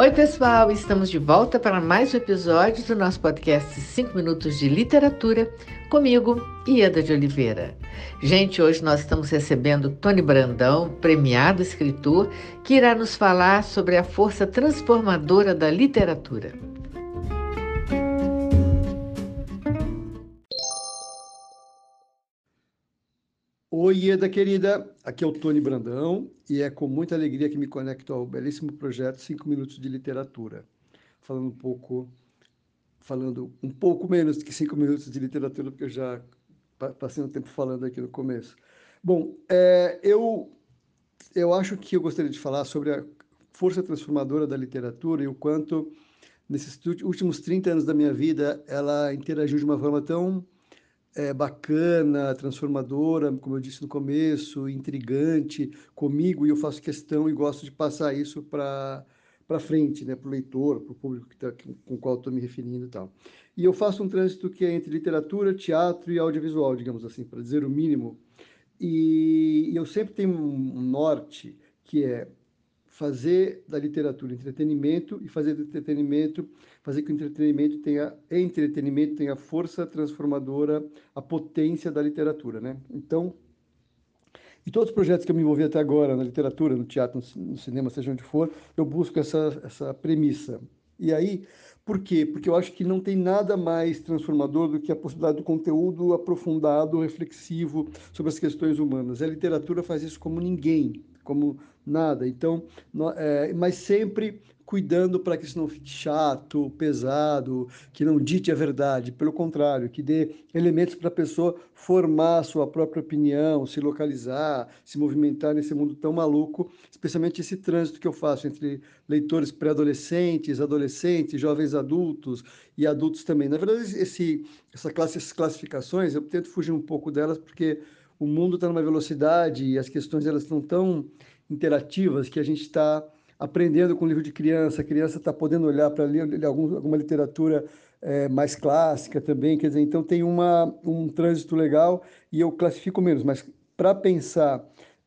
Oi, pessoal, estamos de volta para mais um episódio do nosso podcast 5 Minutos de Literatura, comigo, Ieda de Oliveira. Gente, hoje nós estamos recebendo Tony Brandão, premiado escritor, que irá nos falar sobre a força transformadora da literatura. Oi, Ieda querida, aqui é o Tony Brandão e é com muita alegria que me conecto ao belíssimo projeto 5 Minutos de Literatura. Falando um pouco, falando um pouco menos que 5 minutos de literatura, porque eu já passei um tempo falando aqui no começo. Bom, é, eu, eu acho que eu gostaria de falar sobre a força transformadora da literatura e o quanto, nesses últimos 30 anos da minha vida, ela interagiu de uma forma tão é, bacana, transformadora, como eu disse no começo, intrigante comigo, e eu faço questão e gosto de passar isso para para frente, né, para o leitor, para o público que tá, com o qual estou me referindo e tal. E eu faço um trânsito que é entre literatura, teatro e audiovisual, digamos assim, para dizer o mínimo. E, e eu sempre tenho um norte que é fazer da literatura entretenimento e fazer do entretenimento, fazer que o entretenimento tenha, entretenimento tenha a força transformadora, a potência da literatura, né? Então, e todos os projetos que eu me envolvi até agora, na literatura, no teatro, no cinema, seja onde for, eu busco essa, essa premissa. E aí, por quê? Porque eu acho que não tem nada mais transformador do que a possibilidade do conteúdo aprofundado, reflexivo sobre as questões humanas. A literatura faz isso como ninguém como nada. Então, é, mas sempre cuidando para que isso não fique chato, pesado, que não dite a verdade. Pelo contrário, que dê elementos para a pessoa formar sua própria opinião, se localizar, se movimentar nesse mundo tão maluco, especialmente esse trânsito que eu faço entre leitores pré-adolescentes, adolescentes, jovens adultos e adultos também. Na verdade, essa classe, essas classificações, eu tento fugir um pouco delas, porque o mundo está numa velocidade e as questões elas estão tão interativas que a gente está aprendendo com o livro de criança, a criança está podendo olhar para ler algum, alguma literatura é, mais clássica também, quer dizer, então tem uma, um trânsito legal e eu classifico menos, mas para pensar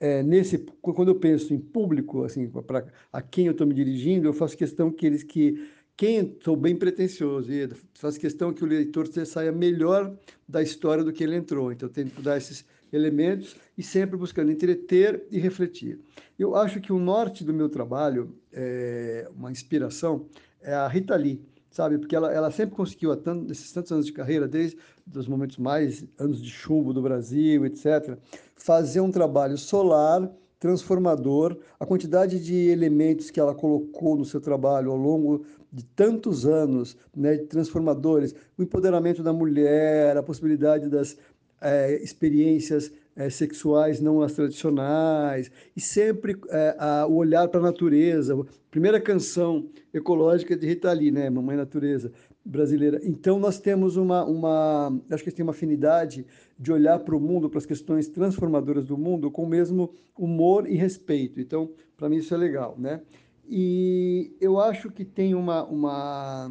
é, nesse, quando eu penso em público, assim, para a quem eu estou me dirigindo, eu faço questão que eles que quem sou bem pretensioso e faço questão que o leitor saia melhor da história do que ele entrou. Então, tento dar esses elementos e sempre buscando entreter e refletir. Eu acho que o norte do meu trabalho, é uma inspiração, é a Rita Lee, sabe? Porque ela, ela sempre conseguiu, tanto, nesses tantos anos de carreira, desde os momentos mais, anos de chumbo do Brasil, etc., fazer um trabalho solar, transformador, a quantidade de elementos que ela colocou no seu trabalho ao longo de tantos anos, né, transformadores, o empoderamento da mulher, a possibilidade das é, experiências é, sexuais não as tradicionais, e sempre é, a, o olhar para a natureza. Primeira canção ecológica de Rita Lee, né? Mamãe Natureza brasileira. Então, nós temos uma, uma acho que tem uma afinidade de olhar para o mundo, para as questões transformadoras do mundo, com o mesmo humor e respeito. Então, para mim, isso é legal, né? E eu acho que tem uma, uma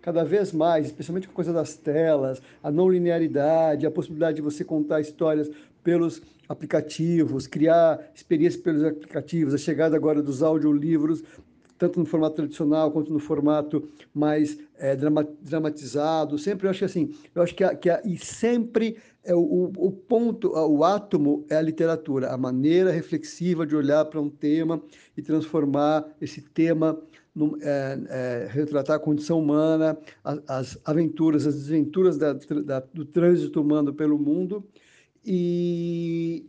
cada vez mais, especialmente com a coisa das telas, a não linearidade, a possibilidade de você contar histórias pelos aplicativos, criar experiências pelos aplicativos, a chegada agora dos audiolivros, tanto no formato tradicional quanto no formato mais é, dramatizado. Sempre eu acho que assim, eu acho que, a, que a, e sempre é o, o ponto, o átomo é a literatura, a maneira reflexiva de olhar para um tema e transformar esse tema, no, é, é, retratar a condição humana, as, as aventuras, as desventuras da, da, do trânsito humano pelo mundo. E,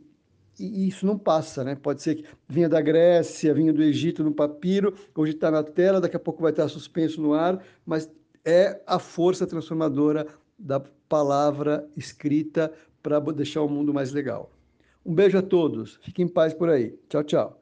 e isso não passa, né? Pode ser que vinha da Grécia, vinha do Egito no papiro, hoje está na tela, daqui a pouco vai estar suspenso no ar, mas é a força transformadora da palavra escrita para deixar o mundo mais legal. Um beijo a todos, fiquem em paz por aí. Tchau, tchau.